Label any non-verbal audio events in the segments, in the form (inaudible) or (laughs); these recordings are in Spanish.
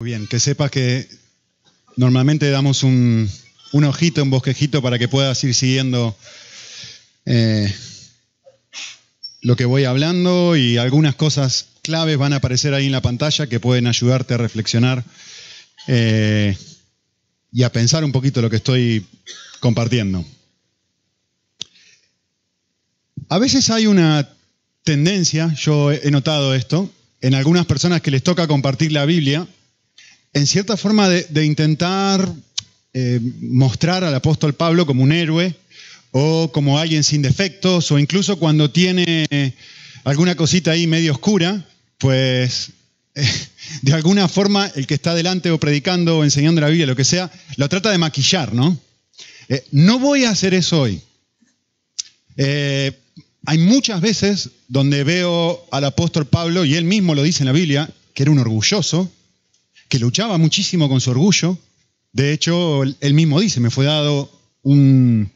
Bien, que sepas que normalmente damos un, ojito, un bosquejito para que puedas ir siguiendo eh, lo que voy hablando y algunas cosas claves van a aparecer ahí en la pantalla que pueden ayudarte a reflexionar eh, y a pensar un poquito lo que estoy compartiendo. A veces hay una tendencia, yo he notado esto, en algunas personas que les toca compartir la Biblia, en cierta forma de, intentar eh, mostrar al apóstol Pablo como un héroe o como alguien sin defectos o incluso cuando tiene alguna cosita ahí medio oscura, pues (laughs) de alguna forma el que está delante o predicando o enseñando la Biblia, lo que sea, lo trata de maquillar, ¿no? Eh, no voy a hacer eso hoy. Eh, hay muchas veces donde veo al apóstol Pablo, y él mismo lo dice en la Biblia, que era un orgulloso, que luchaba muchísimo con su orgullo. De hecho, él mismo dice, me fue dado un,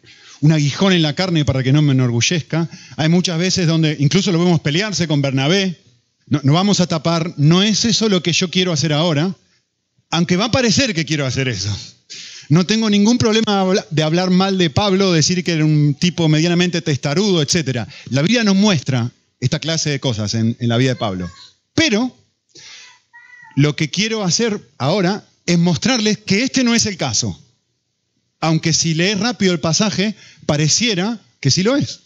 aguijón en la carne para que no me enorgullezca. Hay muchas veces donde incluso lo vemos pelearse con Bernabé. No, vamos a tapar, no es eso lo que yo quiero hacer ahora, aunque va a parecer que quiero hacer eso. No tengo ningún problema de hablar mal de Pablo, decir que era un tipo medianamente testarudo, etc. La Biblia nos muestra esta clase de cosas en la vida de Pablo. Pero lo que quiero hacer ahora es mostrarles que este no es el caso. Aunque si lees rápido el pasaje, pareciera que sí lo es.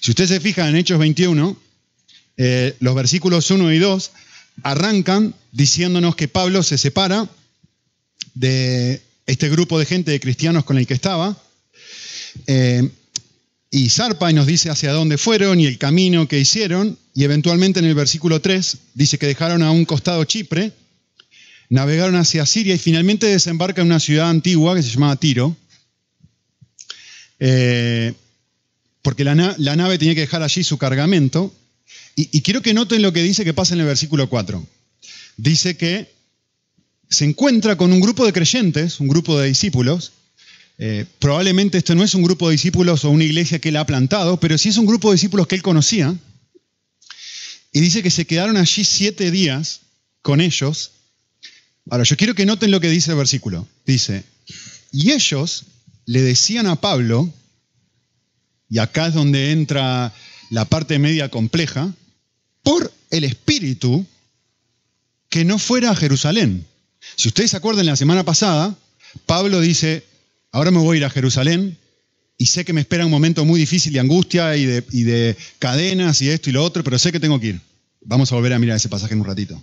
Si usted se fija en Hechos 21, eh, los versículos 1 y 2 arrancan diciéndonos que Pablo se separa de este grupo de gente de cristianos con el que estaba, eh, y zarpa y nos dice hacia dónde fueron y el camino que hicieron, y eventualmente en el versículo 3 dice que dejaron a un costado Chipre, navegaron hacia Siria y finalmente desembarcan en una ciudad antigua que se llamaba Tiro, eh, porque la, nave tenía que dejar allí su cargamento. Y, y quiero que noten lo que dice que pasa en el versículo 4. Dice que se encuentra con un grupo de creyentes, un grupo de discípulos, eh, probablemente esto no es un grupo de discípulos o una iglesia que él ha plantado, pero sí es un grupo de discípulos que él conocía. Y dice que se quedaron allí siete días con ellos. Ahora, yo quiero que noten lo que dice el versículo. Dice, y ellos le decían a Pablo, y acá es donde entra la parte media compleja, por el Espíritu, que no fuera a Jerusalén. Si ustedes se acuerdan, la semana pasada, Pablo dice, ahora me voy a ir a Jerusalén y sé que me espera un momento muy difícil de angustia y de, cadenas y esto y lo otro, pero sé que tengo que ir. Vamos a volver a mirar ese pasaje en un ratito.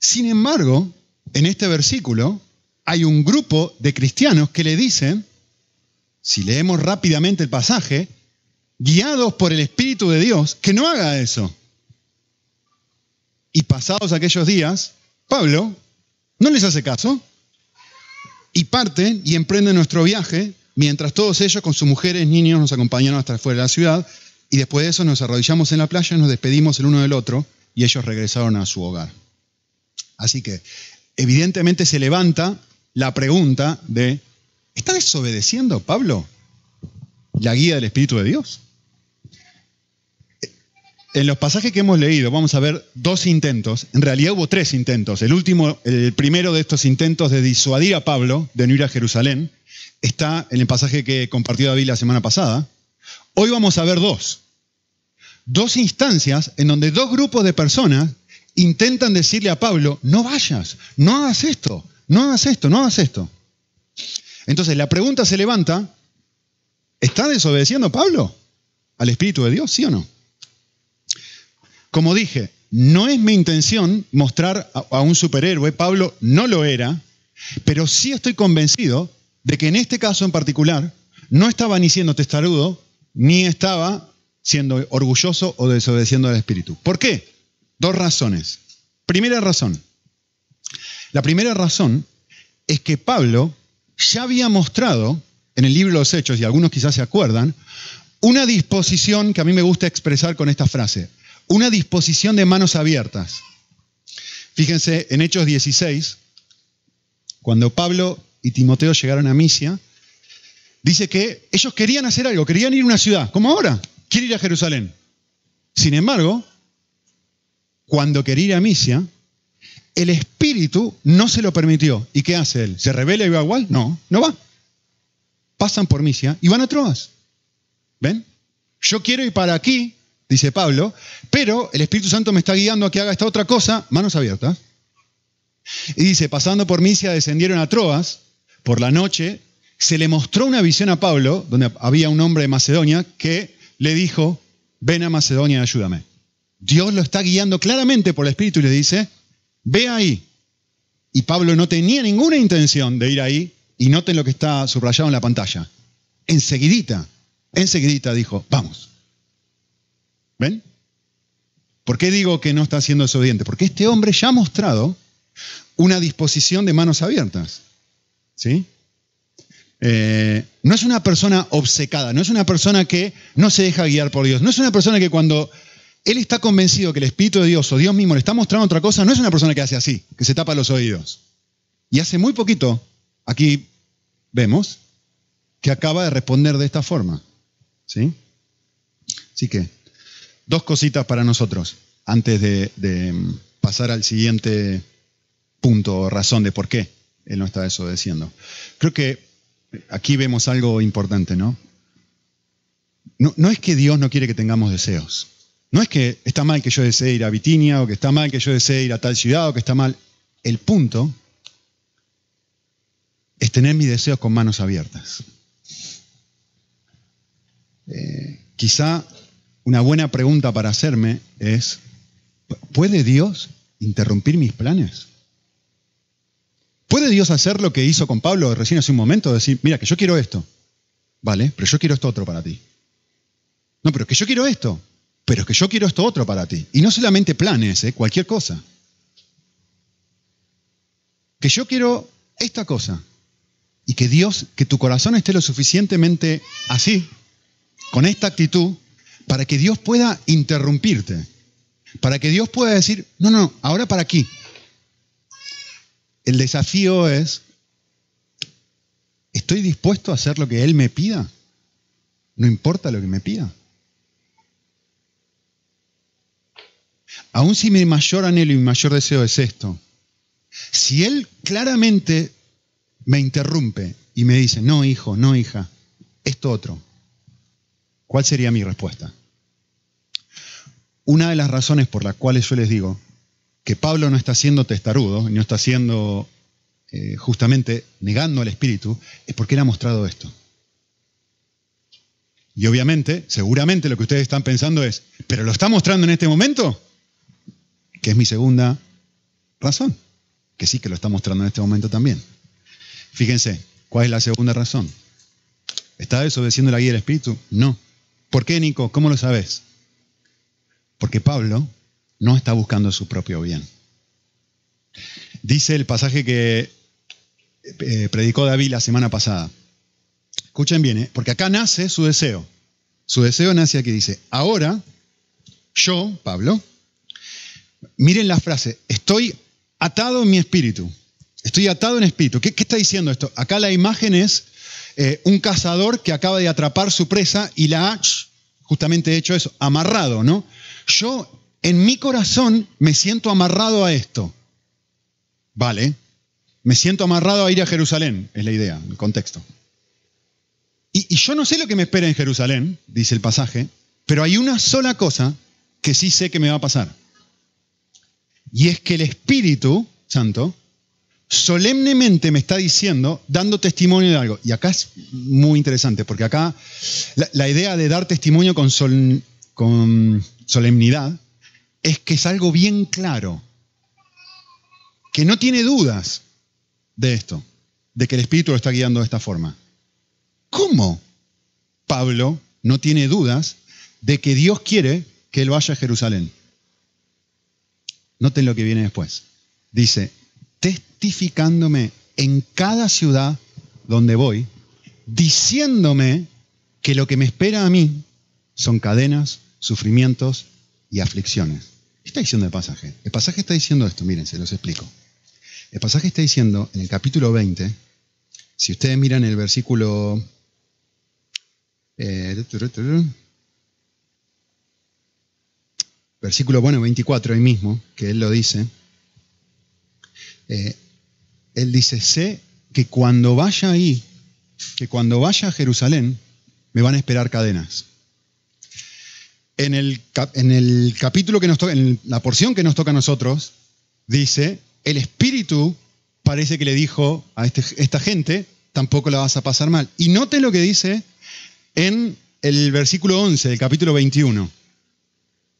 Sin embargo, en este versículo hay un grupo de cristianos que le dicen, si leemos rápidamente el pasaje, guiados por el Espíritu de Dios, que no haga eso. Y pasados aquellos días, Pablo no les hace caso y parten y emprenden nuestro viaje, mientras todos ellos con sus mujeres, niños nos acompañaron hasta fuera de la ciudad, y después de eso nos arrodillamos en la playa, nos despedimos el uno del otro, y ellos regresaron a su hogar. Así que, evidentemente se levanta la pregunta de, ¿está desobedeciendo Pablo la guía del Espíritu de Dios? En los pasajes que hemos leído vamos a ver dos intentos, en realidad hubo tres intentos. El último, el primero de estos intentos de disuadir a Pablo de no ir a Jerusalén, está en el pasaje que compartió David la semana pasada. Hoy vamos a ver dos. Dos instancias en donde dos grupos de personas intentan decirle a Pablo, no vayas, no hagas esto, no hagas esto, no hagas esto. Entonces la pregunta se levanta, ¿está desobedeciendo Pablo al Espíritu de Dios, sí o no? Como dije, no es mi intención mostrar a, un superhéroe, Pablo no lo era, pero sí estoy convencido de que en este caso en particular no estaba ni siendo testarudo, ni estaba siendo orgulloso o desobedeciendo al Espíritu. ¿Por qué? Dos razones. Primera razón. La primera razón es que Pablo ya había mostrado en el libro de los Hechos, y algunos quizás se acuerdan, una disposición que a mí me gusta expresar con esta frase una disposición de manos abiertas. Fíjense en Hechos 16, cuando Pablo y Timoteo llegaron a Misia, dice que ellos querían hacer algo, querían ir a una ciudad, como ahora, quiere ir a Jerusalén. Sin embargo, cuando quería ir a Misia, el Espíritu no se lo permitió. ¿Y qué hace él? ¿Se revela y va igual? No, no va. Pasan por Misia y van a Troas. ¿Ven? Yo quiero ir para aquí, dice Pablo, pero el Espíritu Santo me está guiando a que haga esta otra cosa, manos abiertas. Y dice, pasando por Misia descendieron a Troas, por la noche, se le mostró una visión a Pablo, donde había un hombre de Macedonia, que le dijo, ven a Macedonia y ayúdame. Dios lo está guiando claramente por el Espíritu y le dice, ve ahí. Y Pablo no tenía ninguna intención de ir ahí, y noten lo que está subrayado en la pantalla. Enseguidita, enseguidita dijo, vamos. ¿Ven? ¿Por qué digo que no está siendo desobediente? Porque este hombre ya ha mostrado una disposición de manos abiertas. ¿Sí? Eh, no es una persona obcecada, no es una persona que no se deja guiar por Dios, no es una persona que cuando él está convencido que el Espíritu de Dios o Dios mismo le está mostrando otra cosa, no es una persona que hace así, que se tapa los oídos. Y hace muy poquito, aquí vemos, que acaba de responder de esta forma. ¿Sí? Así que, dos cositas para nosotros, antes de, de pasar al siguiente punto o razón de por qué él no está desobedeciendo. Creo que aquí vemos algo importante, ¿no? ¿no? No es que Dios no quiere que tengamos deseos. No es que está mal que yo desee ir a Bitinia o que está mal que yo desee ir a tal ciudad o que está mal. El punto es tener mis deseos con manos abiertas. Eh, quizá una buena pregunta para hacerme es, ¿puede Dios interrumpir mis planes? ¿Puede Dios hacer lo que hizo con Pablo recién hace un momento? Decir, mira, que yo quiero esto. Vale, pero yo quiero esto otro para ti. No, pero que yo quiero esto. Pero que yo quiero esto otro para ti. Y no solamente planes, ¿eh? cualquier cosa. Que yo quiero esta cosa. Y que Dios, que tu corazón esté lo suficientemente así, con esta actitud, para que Dios pueda interrumpirte. Para que Dios pueda decir, no, no, ahora para aquí. El desafío es, ¿estoy dispuesto a hacer lo que Él me pida? No importa lo que me pida. Aún si mi mayor anhelo y mi mayor deseo es esto, si Él claramente me interrumpe y me dice, no hijo, no hija, esto otro, ¿cuál sería mi respuesta? Una de las razones por las cuales yo les digo que Pablo no está siendo testarudo, no está siendo eh, justamente negando al Espíritu, es porque él ha mostrado esto. Y obviamente, seguramente lo que ustedes están pensando es, ¿pero lo está mostrando en este momento? Que es mi segunda razón, que sí que lo está mostrando en este momento también. Fíjense, ¿cuál es la segunda razón? ¿Está desobedeciendo la guía del Espíritu? No. ¿Por qué, Nico? ¿Cómo lo sabes? Porque Pablo no está buscando su propio bien. Dice el pasaje que eh, predicó David la semana pasada. Escuchen bien, ¿eh? porque acá nace su deseo. Su deseo nace aquí, dice, ahora yo, Pablo, miren la frase, estoy atado en mi espíritu. Estoy atado en espíritu. ¿Qué, está diciendo esto? Acá la imagen es eh, un cazador que acaba de atrapar su presa y la ha justamente hecho eso, amarrado, ¿no? Yo en mi corazón me siento amarrado a esto. Vale, me siento amarrado a ir a Jerusalén, es la idea, el contexto. Y, yo no sé lo que me espera en Jerusalén, dice el pasaje, pero hay una sola cosa que sí sé que me va a pasar. Y es que el Espíritu Santo solemnemente me está diciendo, dando testimonio de algo. Y acá es muy interesante, porque acá la, idea de dar testimonio con, con solemnidad es que es algo bien claro, que no tiene dudas de esto, de que el Espíritu lo está guiando de esta forma. ¿Cómo Pablo no tiene dudas de que Dios quiere que él vaya a Jerusalén? Noten lo que viene después. Dice, testificándome en cada ciudad donde voy, diciéndome que lo que me espera a mí son cadenas, sufrimientos y aflicciones. ¿Qué está diciendo el pasaje? El pasaje está diciendo esto, miren, se los explico. El pasaje está diciendo en el capítulo 20, si ustedes miran el versículo... Eh, versículo, bueno, 24 ahí mismo, que él lo dice. Eh, él dice, sé que cuando vaya ahí, que cuando vaya a Jerusalén, me van a esperar cadenas. En el, en el capítulo que nos toca, en la porción que nos toca a nosotros, dice, el Espíritu parece que le dijo a este, esta gente, tampoco la vas a pasar mal. Y note lo que dice en el versículo 11 del capítulo 21.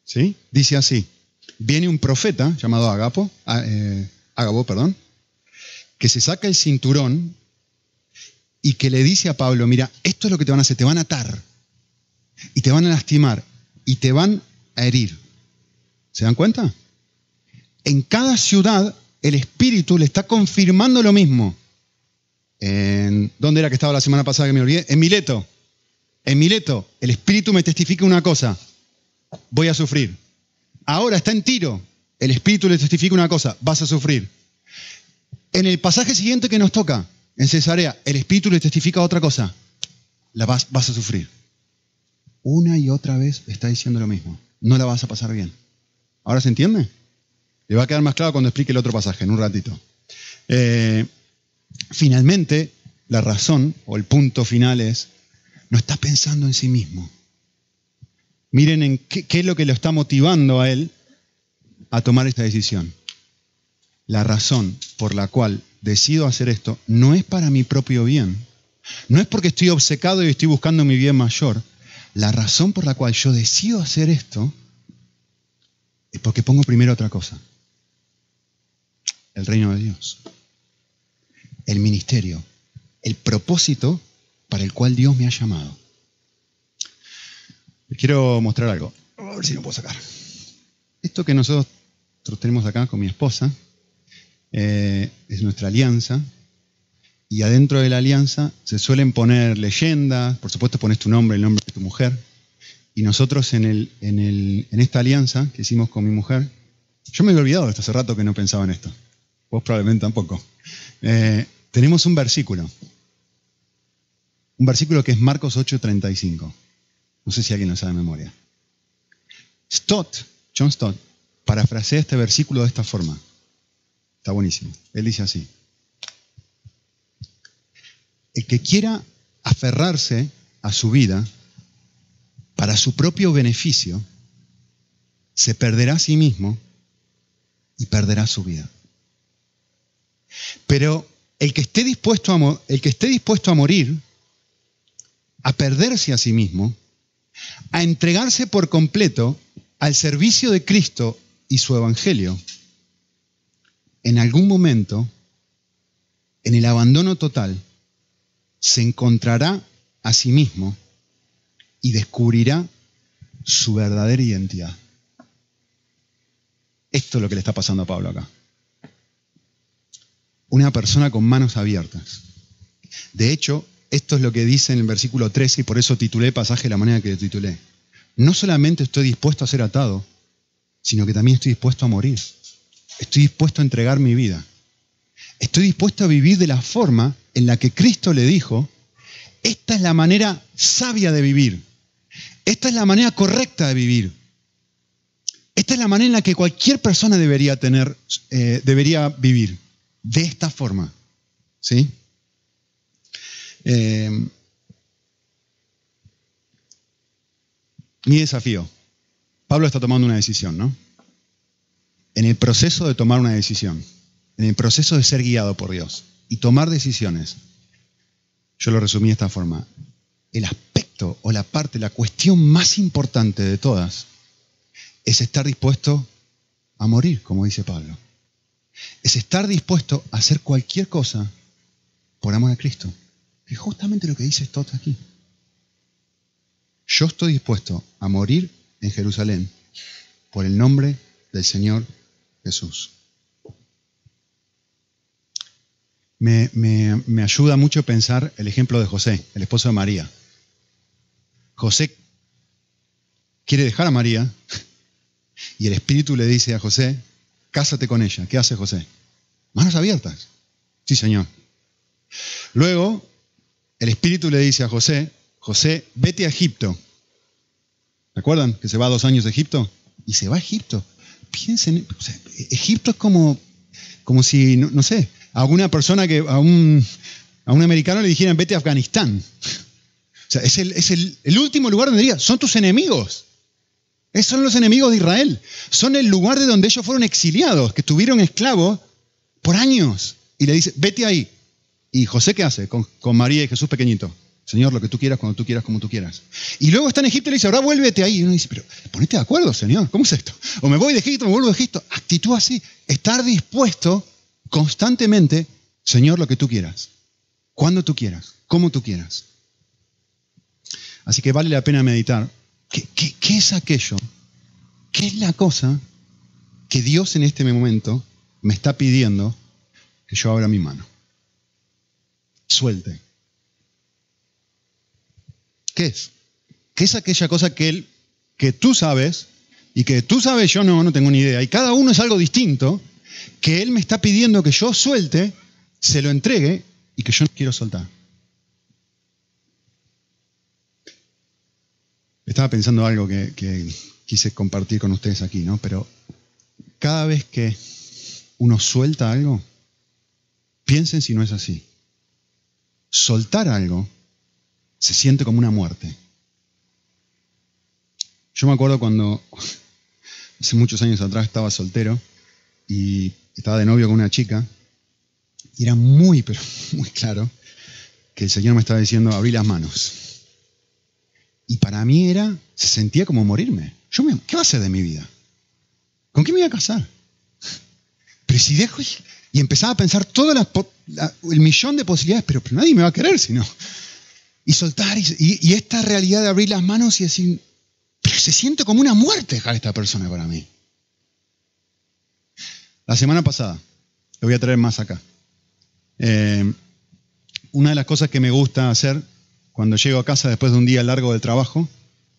¿Sí? Dice así, viene un profeta llamado Agapo, eh, Agabo, perdón, que se saca el cinturón y que le dice a Pablo, mira, esto es lo que te van a hacer, te van a atar y te van a lastimar y te van a herir. ¿Se dan cuenta? En cada ciudad el Espíritu le está confirmando lo mismo. En, ¿Dónde era que estaba la semana pasada que me olvidé? En Mileto. En Mileto, el Espíritu me testifica una cosa, voy a sufrir. Ahora está en Tiro, el Espíritu le testifica una cosa, vas a sufrir. En el pasaje siguiente que nos toca, en Cesarea, el Espíritu le testifica otra cosa, la vas, vas a sufrir. Una y otra vez está diciendo lo mismo, no la vas a pasar bien. ¿Ahora se entiende? Le va a quedar más claro cuando explique el otro pasaje, en un ratito. Eh, finalmente, la razón o el punto final es, no está pensando en sí mismo. Miren en qué, es lo que lo está motivando a él a tomar esta decisión. La razón por la cual decido hacer esto no es para mi propio bien. No es porque estoy obcecado y estoy buscando mi bien mayor. La razón por la cual yo decido hacer esto es porque pongo primero otra cosa. El reino de Dios. El ministerio. El propósito para el cual Dios me ha llamado. Les quiero mostrar algo. A ver si lo puedo sacar. Esto que nosotros tenemos acá con mi esposa eh, es nuestra alianza. Y adentro de la alianza se suelen poner leyendas, por supuesto pones tu nombre, el nombre de tu mujer. Y nosotros en, el, en, el, en esta alianza que hicimos con mi mujer, yo me había olvidado esto hace rato que no pensaba en esto. Vos probablemente tampoco. Eh, tenemos un versículo un versículo que es Marcos 8:35. No sé si alguien lo sabe de memoria. Stott, John Stott, parafrasea este versículo de esta forma. Está buenísimo. Él dice así. El que quiera aferrarse a su vida para su propio beneficio, se perderá a sí mismo y perderá su vida. Pero el que esté dispuesto a, el que esté dispuesto a morir a perderse a sí mismo, a entregarse por completo al servicio de Cristo y su Evangelio, en algún momento, en el abandono total, se encontrará a sí mismo y descubrirá su verdadera identidad. Esto es lo que le está pasando a Pablo acá. Una persona con manos abiertas. De hecho, esto es lo que dice en el versículo 13 y por eso titulé pasaje de la manera que lo titulé. No solamente estoy dispuesto a ser atado, sino que también estoy dispuesto a morir. Estoy dispuesto a entregar mi vida. Estoy dispuesto a vivir de la forma en la que Cristo le dijo, esta es la manera sabia de vivir. Esta es la manera correcta de vivir. Esta es la manera en la que cualquier persona debería tener, eh, debería vivir. De esta forma. ¿Sí? Eh, mi desafío. Pablo está tomando una decisión, ¿no? En el proceso de tomar una decisión, en el proceso de ser guiado por Dios y tomar decisiones, yo lo resumí de esta forma. El aspecto o la parte, la cuestión más importante de todas es estar dispuesto a morir, como dice Pablo. Es estar dispuesto a hacer cualquier cosa por amor a Cristo. Es justamente lo que dice Stott aquí. Yo estoy dispuesto a morir en Jerusalén por el nombre del Señor Jesús. Me, me, ayuda mucho pensar el ejemplo de José, el esposo de María. José quiere dejar a María (laughs) y el Espíritu le dice a José, cásate con ella. ¿Qué hace José? Manos abiertas. Sí, Señor. Luego el Espíritu le dice a José, José, vete a Egipto. ¿Se acuerdan que se va dos años de Egipto? Y se va a Egipto. Piensen, Egipto es como Como si, no, sé, a alguna persona que, a un, a un americano le dijeran, vete a Afganistán. O sea, es, el, es el, el último lugar donde diría, son tus enemigos. Esos son los enemigos de Israel. Son el lugar de donde ellos fueron exiliados, que estuvieron esclavos por años. Y le dice, vete ahí. ¿Y José qué hace con, María y Jesús pequeñito? Señor, lo que tú quieras, cuando tú quieras, como tú quieras. Y luego está en Egipto y le dice, ahora vuélvete ahí. Y uno dice, pero ponete de acuerdo, Señor, ¿cómo es esto? O me voy de Egipto, me vuelvo de Egipto. Actitud así, estar dispuesto constantemente, Señor, lo que tú quieras. Cuando tú quieras, como tú quieras. Así que vale la pena meditar. qué es aquello? ¿Qué es la cosa que Dios en este momento me está pidiendo que yo abra mi mano? Suelte. ¿Qué es? ¿Qué es aquella cosa que él, que tú sabes y que tú sabes yo no, no tengo ni idea? Y cada uno es algo distinto que él me está pidiendo que yo suelte, se lo entregue y que yo no quiero soltar. Estaba pensando algo que, que quise compartir con ustedes aquí, ¿no? Pero cada vez que uno suelta algo, piensen si no es así. Soltar algo se siente como una muerte. Yo me acuerdo cuando (laughs) hace muchos años atrás estaba soltero y estaba de novio con una chica y era muy, pero (laughs) muy claro que el Señor me estaba diciendo, abrí las manos. Y para mí era, se sentía como morirme. Yo me, ¿Qué va a ser de mi vida? ¿Con quién me voy a casar? (laughs) Pero si dejo y empezaba a pensar todo el millón de posibilidades, pero, nadie me va a querer si no. Y soltar, y, esta realidad de abrir las manos y decir, pero se siente como una muerte dejar a esta persona para mí. La semana pasada, le voy a traer más acá. Eh, una de las cosas que me gusta hacer cuando llego a casa después de un día largo de trabajo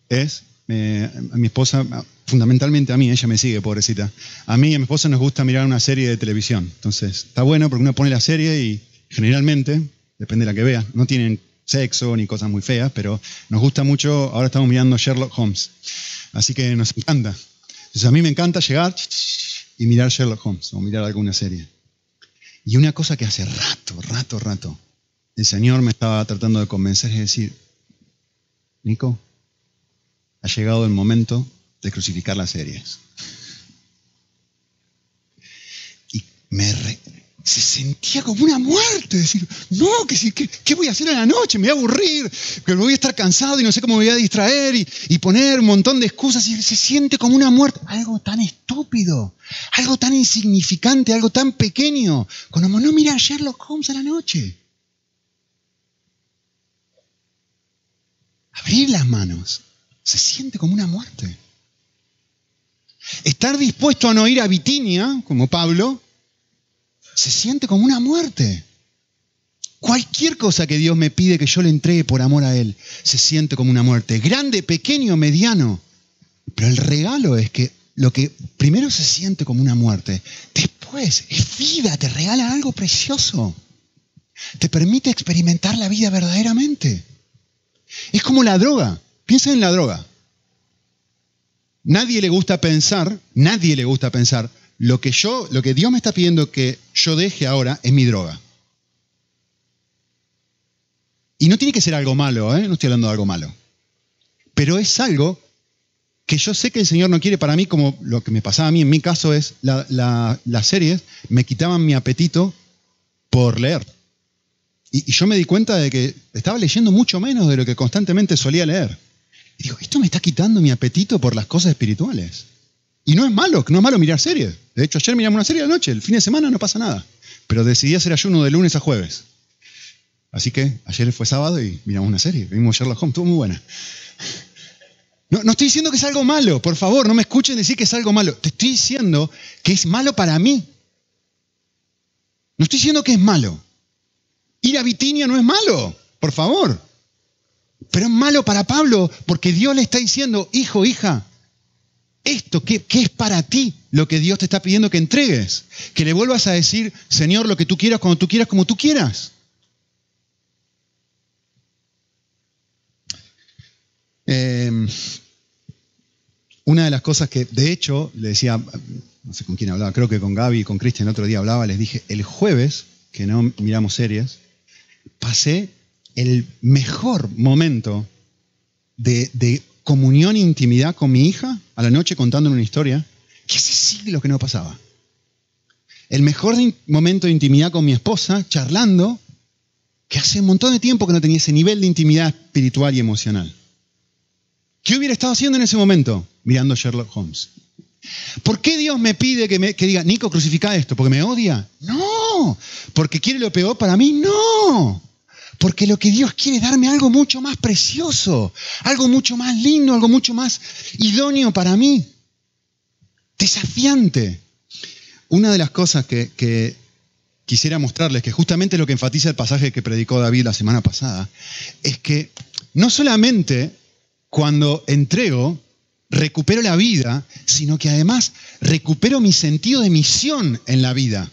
es a mi esposa, fundamentalmente a mí, ella me sigue, pobrecita. A mí y a mi esposa nos gusta mirar una serie de televisión. Entonces, está bueno porque uno pone la serie y generalmente, depende de la que vea, no tienen sexo ni cosas muy feas, pero nos gusta mucho, ahora estamos mirando Sherlock Holmes. Así que nos encanta. Entonces, a mí me encanta llegar y mirar Sherlock Holmes o mirar alguna serie. Y una cosa que hace rato, rato, rato, el Señor me estaba tratando de convencer es decir, Nico, ha llegado el momento de crucificar las series. Y me se sentía como una muerte, decir, no, ¿qué, qué, voy a hacer en la noche? Me voy a aburrir, que voy a estar cansado y no sé cómo me voy a distraer y, poner un montón de excusas y se siente como una muerte. Algo tan estúpido, algo tan insignificante, algo tan pequeño, como no mira a Sherlock Holmes a la noche. Abrir las manos se siente como una muerte. Estar dispuesto a no ir a Bitinia, como Pablo, se siente como una muerte. Cualquier cosa que Dios me pide que yo le entregue por amor a Él, se siente como una muerte. Grande, pequeño, mediano. Pero el regalo es que lo que primero se siente como una muerte, después es vida, te regala algo precioso. Te permite experimentar la vida verdaderamente. Es como la droga. Piensa en la droga. Nadie le gusta pensar, nadie le gusta pensar, lo que yo, lo que Dios me está pidiendo que yo deje ahora es mi droga. Y no tiene que ser algo malo, ¿eh? no estoy hablando de algo malo. Pero es algo que yo sé que el Señor no quiere para mí, como lo que me pasaba a mí en mi caso es, las series me quitaban mi apetito por leer. y yo me di cuenta de que estaba leyendo mucho menos de lo que constantemente solía leer. Y digo, esto me está quitando mi apetito por las cosas espirituales. Y no es malo, no es malo mirar series. De hecho, ayer miramos una serie de noche, el fin de semana no pasa nada. Pero decidí hacer ayuno de lunes a jueves. Así que ayer fue sábado y miramos una serie. Vimos Sherlock Holmes, estuvo muy buena. No, no estoy diciendo que es algo malo, por favor, no me escuchen decir que es algo malo. Te estoy diciendo que es malo para mí. No estoy diciendo que es malo. Ir a Bitinia no es malo, por favor. Pero es malo para Pablo porque Dios le está diciendo, hijo, hija, esto, ¿qué, es para ti lo que Dios te está pidiendo que entregues? Que le vuelvas a decir, Señor, lo que tú quieras, cuando tú quieras, como tú quieras. Em, una de las cosas que, de hecho, le decía, no sé con quién hablaba, creo que con Gaby y con Cristian el otro día hablaba, les dije, el jueves, que no miramos series, pasé el mejor momento de, comunión e intimidad con mi hija a la noche contándole una historia que hace siglos que no pasaba. El mejor momento de intimidad con mi esposa, charlando, que hace un montón de tiempo que no tenía ese nivel de intimidad espiritual y emocional. ¿Qué hubiera estado haciendo en ese momento? Mirando Sherlock Holmes. ¿Por qué Dios me pide que, me, que diga, Nico, crucifica esto? ¿Porque me odia? No. ¿Porque quiere lo peor para mí? No. Porque lo que Dios quiere es darme algo mucho más precioso, algo mucho más lindo, algo mucho más idóneo para mí. Desafiante. Una de las cosas que, que quisiera mostrarles, que justamente lo que enfatiza el pasaje que predicó David la semana pasada, es que no solamente cuando entrego, recupero la vida, sino que además recupero mi sentido de misión en la vida.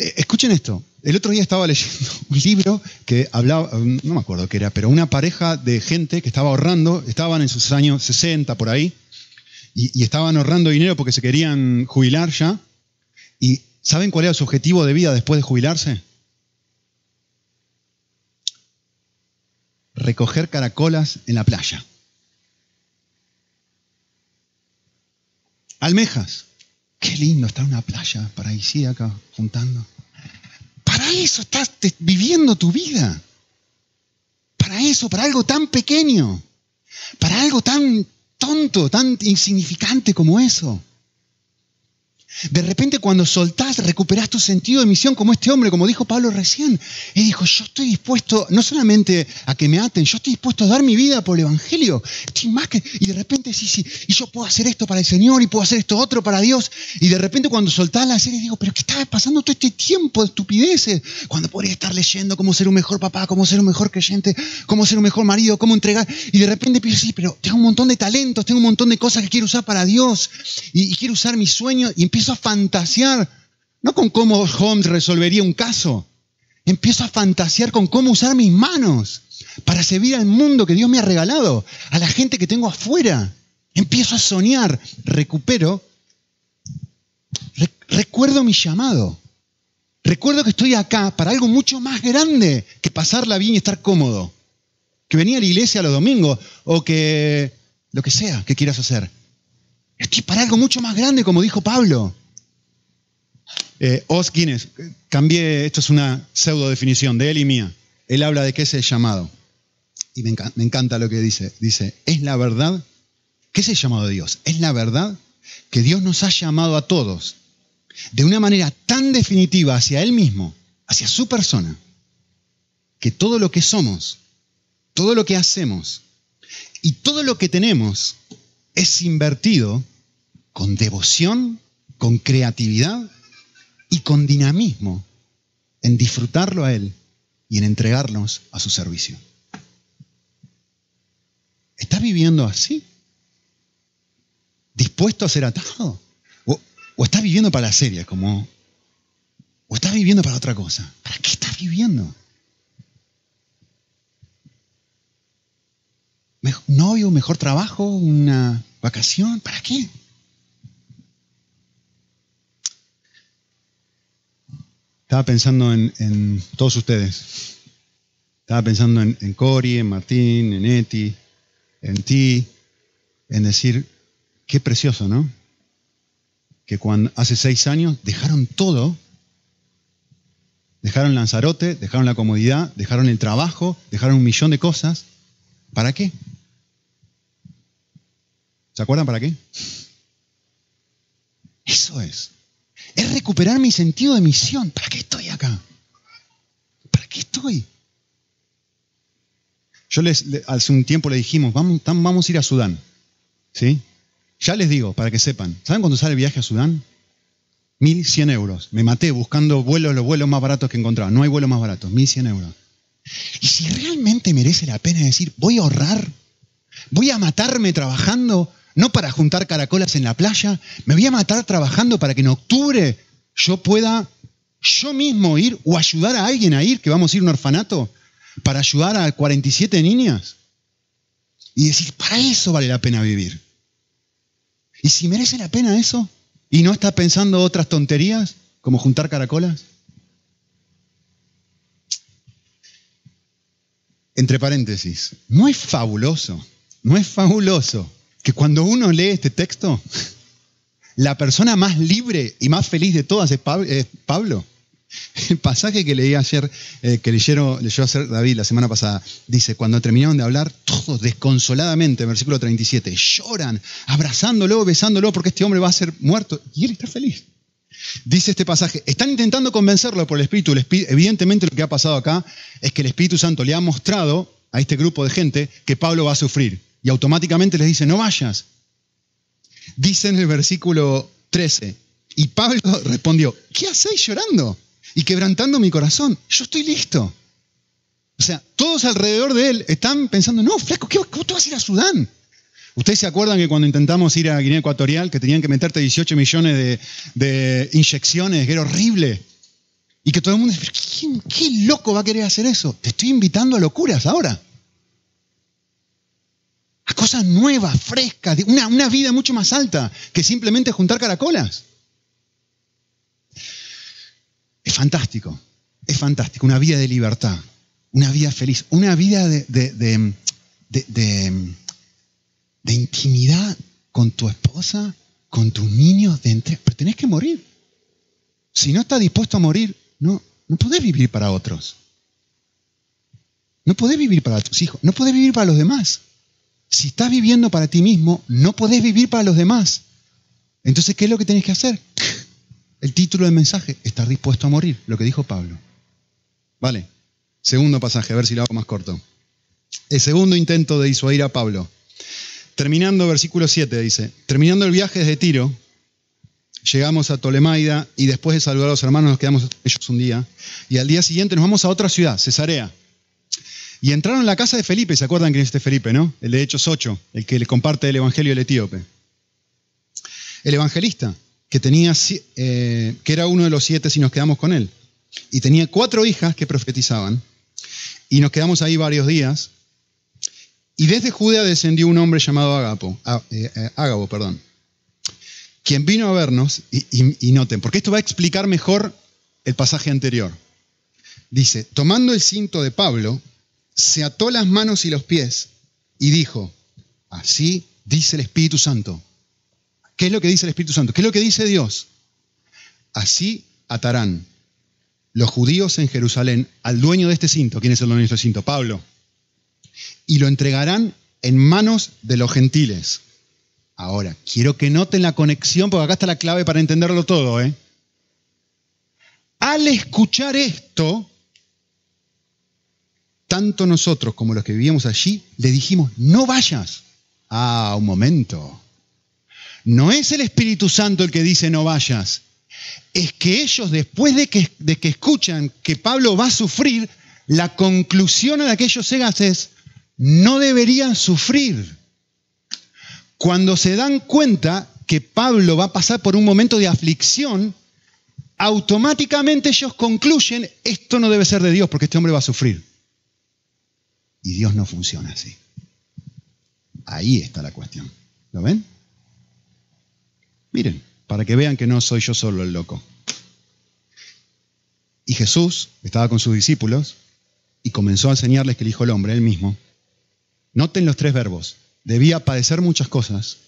Eh, escuchen esto. El otro día estaba leyendo (laughs) un libro que hablaba, no me acuerdo qué era, pero una pareja de gente que estaba ahorrando, estaban en sus años 60 por ahí, y, y estaban ahorrando dinero porque se querían jubilar ya. ¿Y saben cuál era su objetivo de vida después de jubilarse? recoger caracolas en la playa. Almejas. Qué lindo estar en una playa paradisíaca juntando. Para eso estás viviendo tu vida. Para eso, para algo tan pequeño. Para algo tan tonto, tan insignificante como eso. De repente cuando soltás, recuperás tu sentido de misión como este hombre, como dijo Pablo recién. Y dijo, yo estoy dispuesto no solamente a que me aten, yo estoy dispuesto a dar mi vida por el Evangelio. Y de repente, sí, sí, y yo puedo hacer esto para el Señor y puedo hacer esto otro para Dios. Y de repente cuando soltás la serie, digo, pero ¿qué estaba pasando todo este tiempo de estupideces? Cuando podría estar leyendo cómo ser un mejor papá, cómo ser un mejor creyente, cómo ser un mejor marido, cómo entregar. Y de repente pienso, sí, pero tengo un montón de talentos, tengo un montón de cosas que quiero usar para Dios. Y, y quiero usar mis sueños. Y empiezo empiezo a fantasear, no con cómo Holmes resolvería un caso, empiezo a fantasear con cómo usar mis manos para servir al mundo que Dios me ha regalado, a la gente que tengo afuera. Empiezo a soñar, recupero, recuerdo mi llamado. Recuerdo que estoy acá para algo mucho más grande que pasarla bien y estar cómodo. Que venir a la iglesia los domingos o que lo que sea que quieras hacer. Estoy para algo mucho más grande, como dijo Pablo. Eh, Os Guinness, cambié, esto es una pseudo definición de él y mía. Él habla de qué es el llamado. Y me encanta, me encanta lo que dice. Dice, es la verdad. ¿Qué es el llamado de Dios? Es la verdad que Dios nos ha llamado a todos de una manera tan definitiva hacia Él mismo, hacia su persona, que todo lo que somos, todo lo que hacemos y todo lo que tenemos es invertido con devoción, con creatividad y con dinamismo en disfrutarlo a Él y en entregarnos a su servicio. ¿Estás viviendo así? ¿Dispuesto a ser atado? ¿O, o estás viviendo para la serie? Como, ¿O estás viviendo para otra cosa? ¿Para qué estás viviendo? ¿Novio, mejor trabajo, una vacación? ¿Para qué? Estaba pensando en, todos ustedes. Estaba pensando en, en Cori, en Martín, en Eti, en ti, en decir, qué precioso, ¿no? Que cuando hace seis años dejaron todo, dejaron Lanzarote, dejaron la comodidad, dejaron el trabajo, dejaron un millón de cosas. ¿Para qué? ¿Se acuerdan para qué? Eso es es recuperar mi sentido de misión. ¿Para qué estoy acá? ¿Para qué estoy? Yo les, hace un tiempo le dijimos, vamos, vamos a ir a Sudán. ¿Sí? Ya les digo, para que sepan. ¿Saben cuándo sale el viaje a Sudán? 1.100 euros. Me maté buscando vuelos, los vuelos más baratos que encontraba. No hay vuelos más baratos. 1.100 euros. Y si realmente merece la pena decir, voy a ahorrar, voy a matarme trabajando no para juntar caracolas en la playa, me voy a matar trabajando para que en octubre yo pueda yo mismo ir o ayudar a alguien a ir, que vamos a ir a un orfanato, para ayudar a 47 niñas. y decir, para eso vale la pena vivir. Y si merece la pena eso y no está pensando otras tonterías como juntar caracolas. Entre paréntesis, ¿no es fabuloso? ¿No es fabuloso que cuando uno lee este texto, la persona más libre y más feliz de todas es Pablo? El pasaje que leí ayer, eh, que leyeron, leyó ayer David la semana pasada, dice, cuando terminaron de hablar, todos desconsoladamente, versículo 37, lloran, abrazándolo, besándolo, porque este hombre va a ser muerto. Y él está feliz. Dice este pasaje, están intentando convencerlo por el Espíritu. Evidentemente lo que ha pasado acá es que el Espíritu Santo le ha mostrado a este grupo de gente que Pablo va a sufrir. Y automáticamente les dice, no vayas. Dice en el versículo 13, y Pablo (laughs) respondió, ¿qué hacéis llorando? y quebrantando mi corazón. Yo estoy listo. O sea, todos alrededor de él están pensando, no, flaco, ¿cómo tú vas a ir a Sudán? Ustedes se acuerdan que cuando intentamos ir a Guinea Ecuatorial, que tenían que meterte 18 millones de, inyecciones, que era horrible. Y que todo el mundo dice, ¿qué loco va a querer hacer eso? Te estoy invitando a locuras ahora. A cosas nuevas, frescas, una, una vida mucho más alta que simplemente juntar caracolas. Es fantástico, es fantástico. Una vida de libertad, una vida feliz, una vida de, de, intimidad con tu esposa, con tus niños, de entre... pero tenés que morir. Si no estás dispuesto a morir, no, no podés vivir para otros. No podés vivir para tus hijos, no podés vivir para los demás. Si estás viviendo para ti mismo, no podés vivir para los demás. Entonces, ¿qué es lo que tenés que hacer? (laughs) El título del mensaje, estar dispuesto a morir, lo que dijo Pablo. Vale, segundo pasaje, a ver si lo hago más corto. El segundo intento de disuadir a Pablo. Terminando versículo 7 dice, terminando el viaje desde Tiro, llegamos a Tolemaida y después de saludar a los hermanos nos quedamos ellos un día y al día siguiente nos vamos a otra ciudad, Cesarea. Y entraron en la casa de Felipe, ¿se acuerdan quién es este Felipe, no? El de Hechos 8, el que le comparte el Evangelio del Etíope. El evangelista que, tenía, eh, que era uno de los siete si nos quedamos con él. Y tenía cuatro hijas que profetizaban. Y nos quedamos ahí varios días. Y desde Judea descendió un hombre llamado Agapo, eh, eh, Ágabo, perdón, quien vino a vernos, y, noten, porque esto va a explicar mejor el pasaje anterior. Dice, tomando el cinto de Pablo, se ató las manos y los pies y dijo, así dice el Espíritu Santo, ¿Qué es lo que dice el Espíritu Santo? ¿Qué es lo que dice Dios? Así atarán los judíos en Jerusalén al dueño de este cinto. ¿Quién es el dueño de este cinto? Pablo. Y lo entregarán en manos de los gentiles. Ahora, quiero que noten la conexión porque acá está la clave para entenderlo todo. ¿eh? Al escuchar esto, tanto nosotros como los que vivíamos allí, le dijimos, no vayas. Ah, un momento. No es el Espíritu Santo el que dice no vayas. Es que ellos, después de que, escuchan que Pablo va a sufrir, la conclusión a la que ellos llegan es, no deberían sufrir. Cuando se dan cuenta que Pablo va a pasar por un momento de aflicción, automáticamente ellos concluyen, esto no debe ser de Dios porque este hombre va a sufrir. Y Dios no funciona así. Ahí está la cuestión. ¿Lo ven? Miren, para que vean que no soy yo solo el loco. Y Jesús estaba con sus discípulos y comenzó a enseñarles que el Hijo del Hombre, él mismo, noten los tres verbos, debía padecer muchas cosas,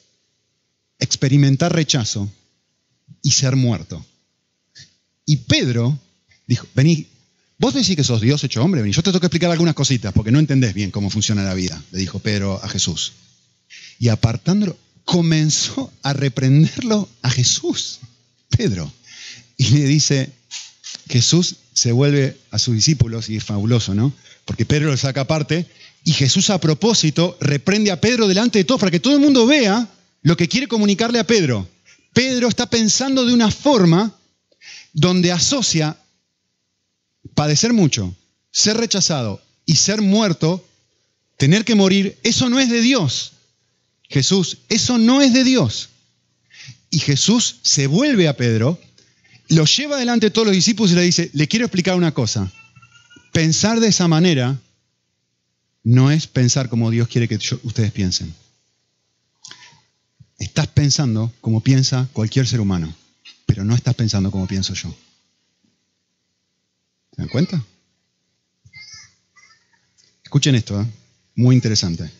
experimentar rechazo y ser muerto. Y Pedro dijo, vení, vos decís que sos Dios hecho hombre, vení, yo te tengo que explicar algunas cositas porque no entendés bien cómo funciona la vida, le dijo Pedro a Jesús. Y apartándolo, comenzó a reprenderlo a Jesús, Pedro. Y le dice, Jesús se vuelve a sus discípulos, y es fabuloso, ¿no? Porque Pedro lo saca aparte, y Jesús a propósito reprende a Pedro delante de todos para que todo el mundo vea lo que quiere comunicarle a Pedro. Pedro está pensando de una forma donde asocia padecer mucho, ser rechazado y ser muerto, tener que morir, eso no es de Dios. Jesús, eso no es de Dios. Y Jesús se vuelve a Pedro, lo lleva delante de todos los discípulos y le dice, le quiero explicar una cosa. Pensar de esa manera no es pensar como Dios quiere que ustedes piensen. Estás pensando como piensa cualquier ser humano, pero no estás pensando como pienso yo. ¿Se dan cuenta? Escuchen esto, ¿eh? muy interesante.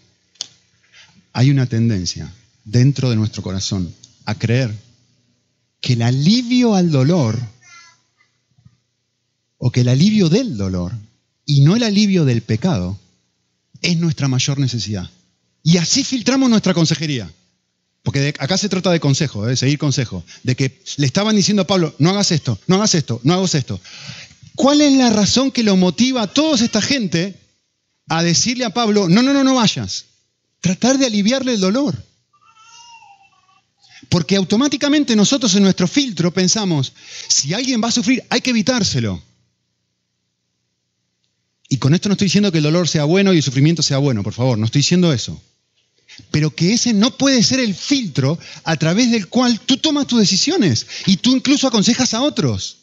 Hay una tendencia dentro de nuestro corazón a creer que el alivio al dolor o que el alivio del dolor y no el alivio del pecado es nuestra mayor necesidad. Y así filtramos nuestra consejería. Porque acá se trata de consejo, de seguir consejo. De que le estaban diciendo a Pablo, no hagas esto, no hagas esto, no hagas esto. ¿Cuál es la razón que lo motiva a toda esta gente a decirle a Pablo, no, no, no, no vayas? Tratar de aliviarle el dolor. Porque automáticamente nosotros en nuestro filtro pensamos, si alguien va a sufrir, hay que evitárselo. Y con esto no estoy diciendo que el dolor sea bueno y el sufrimiento sea bueno, por favor, no estoy diciendo eso. Pero que ese no puede ser el filtro a través del cual tú tomas tus decisiones y tú incluso aconsejas a otros.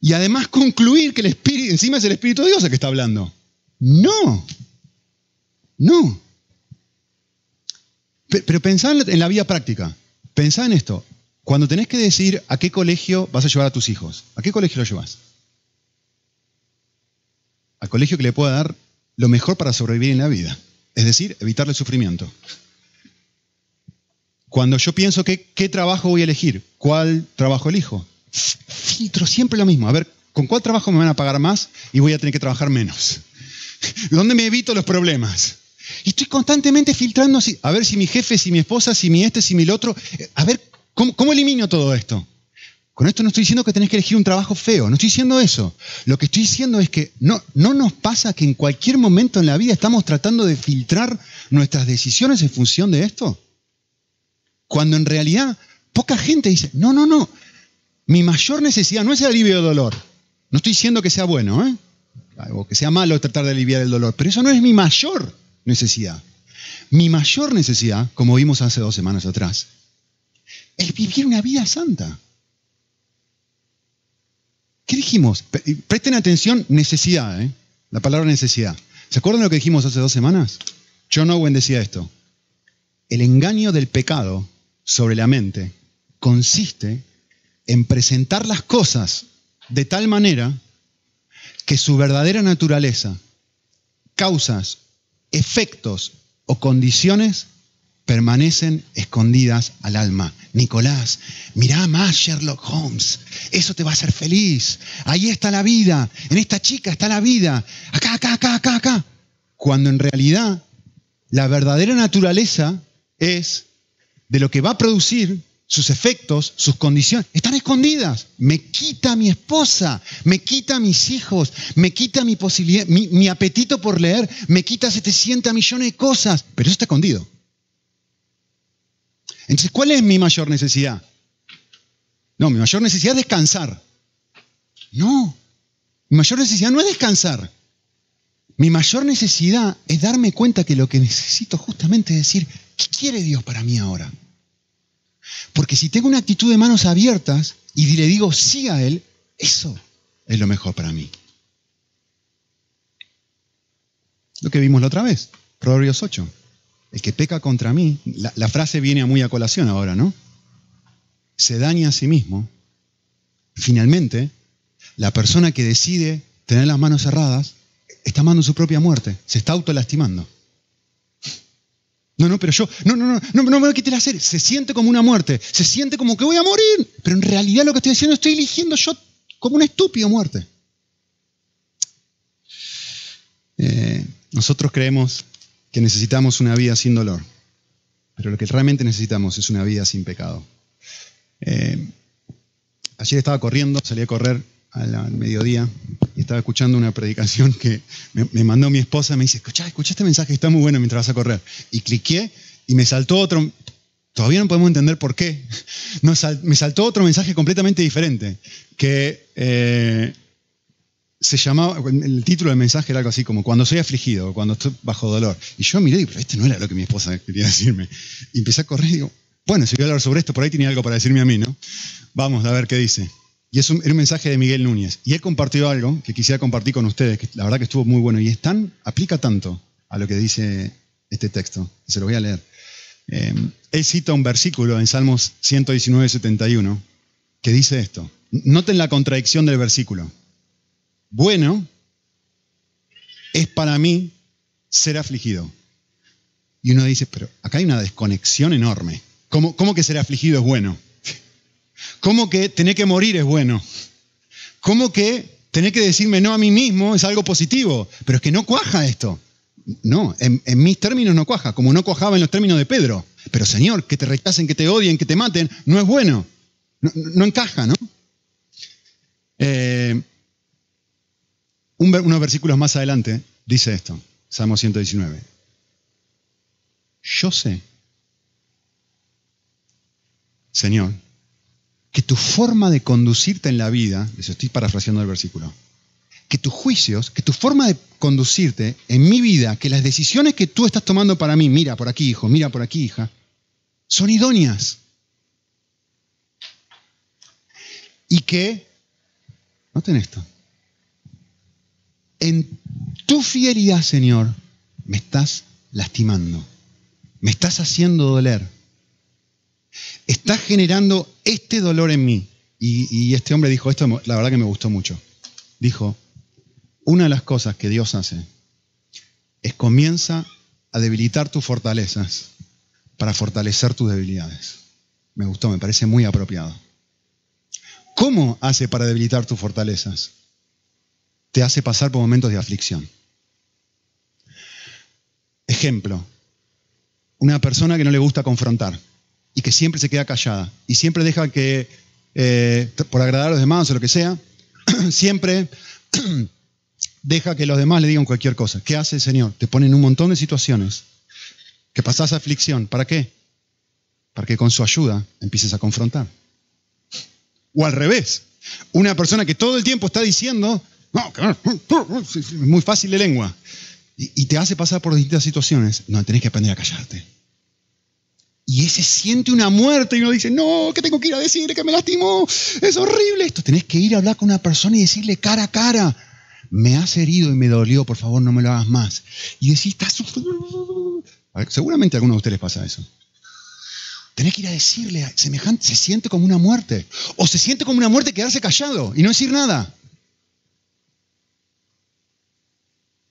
Y además concluir que el Espíritu, encima es el Espíritu de Dios el que está hablando. No, no. Pero pensá en la vida práctica. Pensá en esto. Cuando tenés que decidir a qué colegio vas a llevar a tus hijos, ¿a qué colegio lo llevas? al colegio que le pueda dar lo mejor para sobrevivir en la vida, es decir, evitarle el sufrimiento. Cuando yo pienso que, qué trabajo voy a elegir, cuál trabajo elijo, filtro siempre lo mismo. A ver, ¿con cuál trabajo me van a pagar más y voy a tener que trabajar menos? (laughs) ¿Dónde me evito los problemas? Y estoy constantemente filtrando así, a ver si mi jefe, si mi esposa, si mi este, si mi otro, a ver, cómo elimino todo esto? Con esto no estoy diciendo que tenés que elegir un trabajo feo, no estoy diciendo eso. Lo que estoy diciendo es que no, no nos pasa que en cualquier momento en la vida estamos tratando de filtrar nuestras decisiones en función de esto. Cuando en realidad poca gente dice, no, no, no, mi mayor necesidad no es el alivio del dolor. No estoy diciendo que sea bueno, ¿eh? o que sea malo tratar de aliviar el dolor, pero eso no es mi mayor necesidad. Mi mayor necesidad, como vimos hace dos semanas atrás, es vivir una vida santa. ¿Qué dijimos? Presten atención, necesidad, ¿eh? la palabra necesidad. ¿Se acuerdan lo que dijimos hace dos semanas? John Owen decía esto. El engaño del pecado sobre la mente consiste en presentar las cosas de tal manera que su verdadera naturaleza, causas, efectos o condiciones permanecen escondidas al alma. Nicolás, mirá más Sherlock Holmes, eso te va a hacer feliz. Ahí está la vida, en esta chica está la vida, acá, acá, acá, acá, acá. Cuando en realidad la verdadera naturaleza es de lo que va a producir sus efectos, sus condiciones, están escondidas. Me quita mi esposa, me quita mis hijos, me quita mi posibilidad, mi, apetito por leer, me quita 700 millones de cosas, pero eso está escondido. Entonces, ¿cuál es mi mayor necesidad? No, mi mayor necesidad es descansar. No, mi mayor necesidad no es descansar. Mi mayor necesidad es darme cuenta que lo que necesito justamente es decir, ¿qué quiere Dios para mí ahora? Porque si tengo una actitud de manos abiertas y le digo sí a Él, eso es lo mejor para mí. Lo que vimos la otra vez, Proverbios 8. El que peca contra mí, la, frase viene muy a colación ahora, ¿no? Se daña a sí mismo. Finalmente, la persona que decide tener las manos cerradas está amando su propia muerte, se está autolastimando. No, no, pero yo, no, no, no, no, no me quite hacer. Se siente como una muerte, se siente como que voy a morir, pero en realidad lo que estoy diciendo estoy eligiendo yo como una estúpida muerte. Eh, nosotros creemos que necesitamos una vida sin dolor, pero lo que realmente necesitamos es una vida sin pecado. Eh, ayer estaba corriendo, salí a correr al, mediodía estaba escuchando una predicación que me, mandó mi esposa, me dice, escucha, escucha este mensaje, está muy bueno mientras vas a correr. Y cliqué y me saltó otro, todavía no podemos entender por qué, (laughs) me saltó otro mensaje completamente diferente, que eh, se llamaba, el título del mensaje era algo así como cuando soy afligido, cuando estoy bajo dolor. Y yo miré y pero este no era lo que mi esposa quería decirme. Y empecé a correr y digo, bueno, si voy a hablar sobre esto, por ahí tenía algo para decirme a mí, ¿no? Vamos a ver qué dice. Y es un, un mensaje de Miguel Núñez. Y él compartió algo que quisiera compartir con ustedes, que la verdad que estuvo muy bueno. Y es tan, aplica tanto a lo que dice este texto. Se lo voy a leer. Eh, él cita un versículo en Salmos 119, 71, que dice esto. Noten la contradicción del versículo. Bueno es para mí ser afligido. Y uno dice, pero acá hay una desconexión enorme. ¿Cómo, cómo que ser afligido es bueno? ¿Cómo que tener que morir es bueno? ¿Cómo que tener que decirme no a mí mismo es algo positivo? Pero es que no cuaja esto. No, en, mis términos no cuaja, como no cuajaba en los términos de Pedro. Pero Señor, que te rechacen, que te odien, que te maten, no es bueno. No, encaja, ¿no? Eh, unos versículos más adelante dice esto, Salmo 119. Yo sé, Señor, que tu forma de conducirte en la vida, eso estoy parafraseando el versículo, que tus juicios, que tu forma de conducirte en mi vida, que las decisiones que tú estás tomando para mí, mira por aquí hijo, mira por aquí hija, son idóneas. Y que, noten esto, en tu fidelidad, Señor, me estás lastimando, me estás haciendo doler, estás generando este dolor en mí. Y este hombre dijo esto, la verdad que me gustó mucho. Dijo, una de las cosas que Dios hace es comienza a debilitar tus fortalezas para fortalecer tus debilidades. Me gustó, me parece muy apropiado. ¿Cómo hace para debilitar tus fortalezas? Te hace pasar por momentos de aflicción. Ejemplo, una persona que no le gusta confrontar y que siempre se queda callada y siempre deja que, eh, por agradar a los demás o lo que sea, (clears throat) siempre (clears throat) deja que los demás le digan cualquier cosa. ¿Qué hace el Señor? Te pone en un montón de situaciones que pasas aflicción. ¿Para qué? Para que con su ayuda empieces a confrontar. O al revés, una persona que todo el tiempo está diciendo, es muy fácil de lengua, y, te hace pasar por distintas situaciones, no, tenés que aprender a callarte. Y ese siente una muerte y uno dice, no, ¿qué tengo que ir a decir? Que me lastimó, es horrible esto. Tenés que ir a hablar con una persona y decirle cara a cara, me has herido y me dolió, por favor no me lo hagas más. Y decís, estás Seguramente a alguno de ustedes pasa eso. Tenés que ir a decirle, semejante, se siente como una muerte. O se siente como una muerte quedarse callado y no decir nada.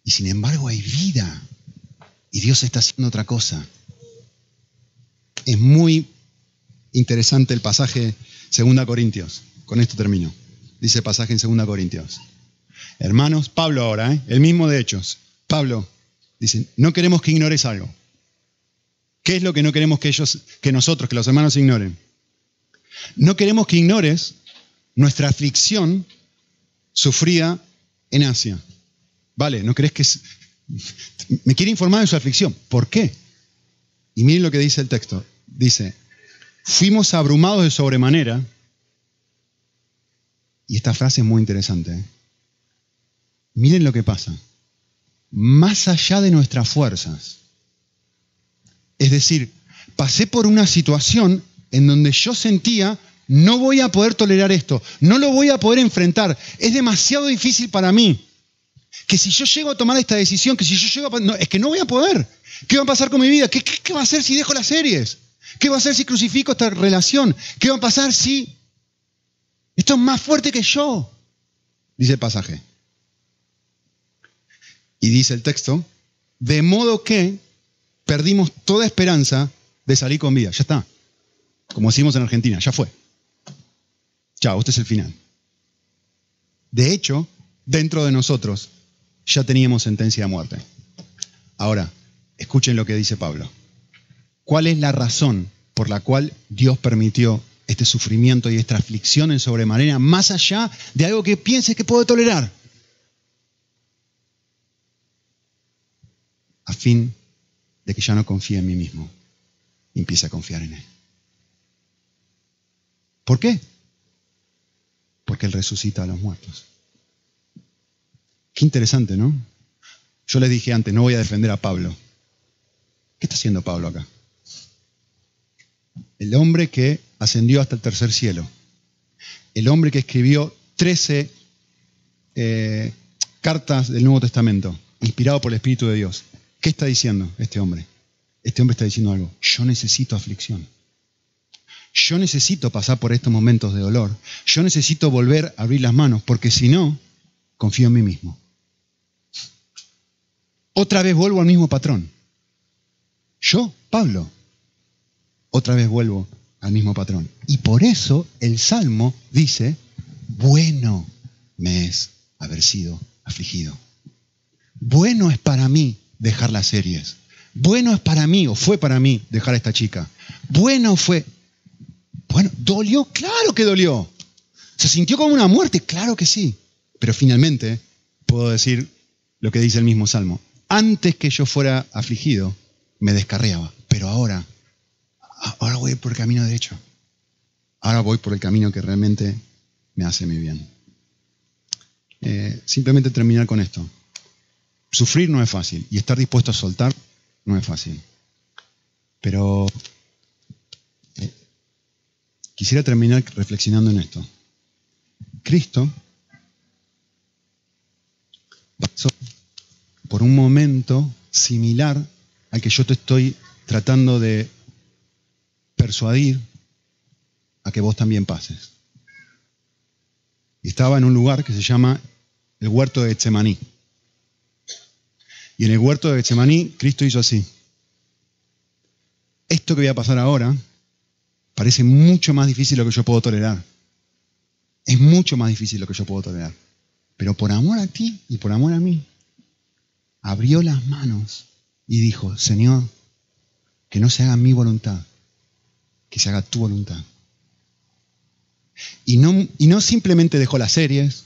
Y sin embargo hay vida. Y Dios está haciendo otra cosa. Es muy interesante el pasaje 2 Corintios. Con esto termino. Dice el pasaje en 2 Corintios. Hermanos, Pablo ahora, ¿eh? el mismo de Hechos. Pablo dice, no queremos que ignores algo. ¿Qué es lo que no queremos que ellos, que nosotros, que los hermanos ignoren? No queremos que ignores nuestra aflicción sufrida en Asia. Vale, no crees que me quiere informar de su aflicción. ¿Por qué? Y miren lo que dice el texto. Dice, fuimos abrumados de sobremanera. Y esta frase es muy interesante. ¿eh? Miren lo que pasa. Más allá de nuestras fuerzas. Es decir, pasé por una situación en donde yo sentía, no voy a poder tolerar esto, no lo voy a poder enfrentar, es demasiado difícil para mí. Que si yo llego a tomar esta decisión, que si yo llego a... No, es que no voy a poder. ¿Qué va a pasar con mi vida? ¿Qué, qué va a hacer si dejo las series? ¿Qué va a hacer si crucifico esta relación? ¿Qué va a pasar si... Esto es más fuerte que yo, dice el pasaje. Y dice el texto, de modo que perdimos toda esperanza de salir con vida. Ya está. Como decimos en Argentina, ya fue. Chao, este es el final. De hecho, dentro de nosotros ya teníamos sentencia de muerte. Ahora, escuchen lo que dice Pablo. ¿Cuál es la razón por la cual Dios permitió este sufrimiento y esta aflicción en sobremanera, más allá de algo que piense que puedo tolerar? A fin de que ya no confíe en mí mismo y empiece a confiar en Él. ¿Por qué? Porque Él resucita a los muertos. Qué interesante, ¿no? Yo les dije antes, no voy a defender a Pablo. ¿Qué está haciendo Pablo acá? El hombre que ascendió hasta el tercer cielo. el hombre que escribió 13 eh, cartas del Nuevo Testamento, inspirado por el Espíritu de Dios. ¿Qué está diciendo este hombre? Este hombre está diciendo algo. Yo necesito aflicción. Yo necesito pasar por estos momentos de dolor. Yo necesito volver a abrir las manos, porque si no, confío en mí mismo. Otra vez vuelvo al mismo patrón. Yo, Pablo, otra vez vuelvo al mismo patrón. Y por eso el Salmo dice, bueno me es haber sido afligido. Bueno es para mí dejar las series. Bueno es para mí, o fue para mí, dejar a esta chica. Bueno fue. Bueno, ¿dolió? Claro que dolió. ¿Se sintió como una muerte? Claro que sí. Pero finalmente puedo decir lo que dice el mismo Salmo. Antes que yo fuera afligido, me descarriaba. Pero ahora, ahora voy por el camino derecho. Ahora voy por el camino que realmente me hace muy bien. Eh, simplemente terminar con esto. Sufrir no es fácil y estar dispuesto a soltar no es fácil. Pero eh, quisiera terminar reflexionando en esto. Cristo pasó por un momento similar al que yo te estoy tratando de persuadir a que vos también pases. Y estaba en un lugar que se llama el huerto de Getsemaní. Y en el huerto de Getsemaní, Cristo hizo así. Esto que voy a pasar ahora parece mucho más difícil lo que yo puedo tolerar. Es mucho más difícil lo que yo puedo tolerar. Pero por amor a ti y por amor a mí, abrió las manos y dijo, Señor, que no se haga mi voluntad, que se haga tu voluntad. Y no, y no simplemente dejó las series,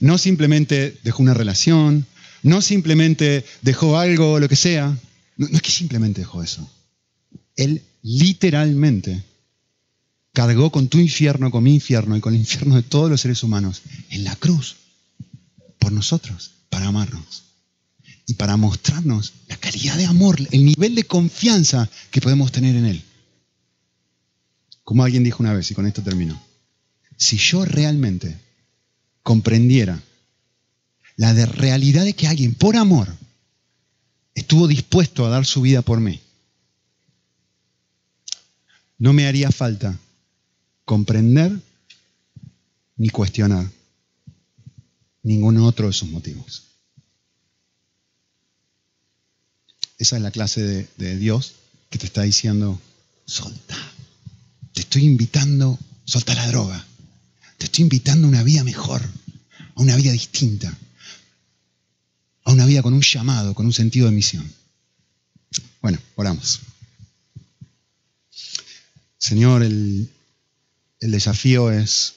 no simplemente dejó una relación, no simplemente dejó algo, lo que sea. No, es que simplemente dejó eso. Él literalmente cargó con tu infierno, con mi infierno y con el infierno de todos los seres humanos en la cruz por nosotros, para amarnos y para mostrarnos la calidad de amor, el nivel de confianza que podemos tener en Él. Como alguien dijo una vez, y con esto termino, si yo realmente comprendiera la realidad de que alguien por amor estuvo dispuesto a dar su vida por mí. No me haría falta comprender ni cuestionar ningún otro de sus motivos. Esa es la clase de, de Dios que te está diciendo, solta. Te estoy invitando, solta la droga. Te estoy invitando a una vida mejor, a una vida distinta a una vida con un llamado, con un sentido de misión. Bueno, oramos. Señor, el, el desafío es,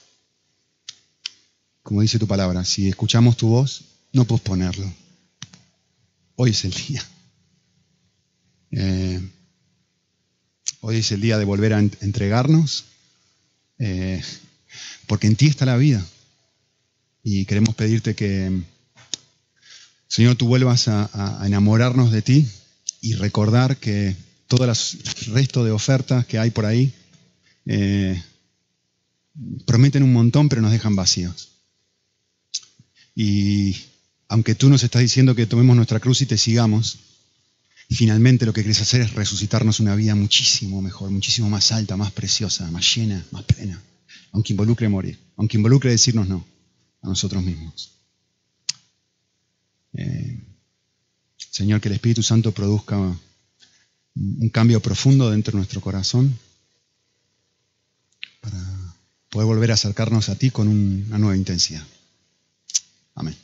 como dice tu palabra, si escuchamos tu voz, no posponerlo. Hoy es el día. Eh, hoy es el día de volver a entregarnos, eh, porque en ti está la vida. Y queremos pedirte que Señor, tú vuelvas a, enamorarnos de ti y recordar que todo el resto de ofertas que hay por ahí eh, prometen un montón, pero nos dejan vacíos. Y aunque tú nos estás diciendo que tomemos nuestra cruz y te sigamos, finalmente lo que quieres hacer es resucitarnos una vida muchísimo mejor, muchísimo más alta, más preciosa, más llena, más plena, aunque involucre morir, aunque involucre decirnos no a nosotros mismos. Eh, Señor, que el Espíritu Santo produzca un cambio profundo dentro de nuestro corazón para poder volver a acercarnos a ti con una nueva intensidad. Amén.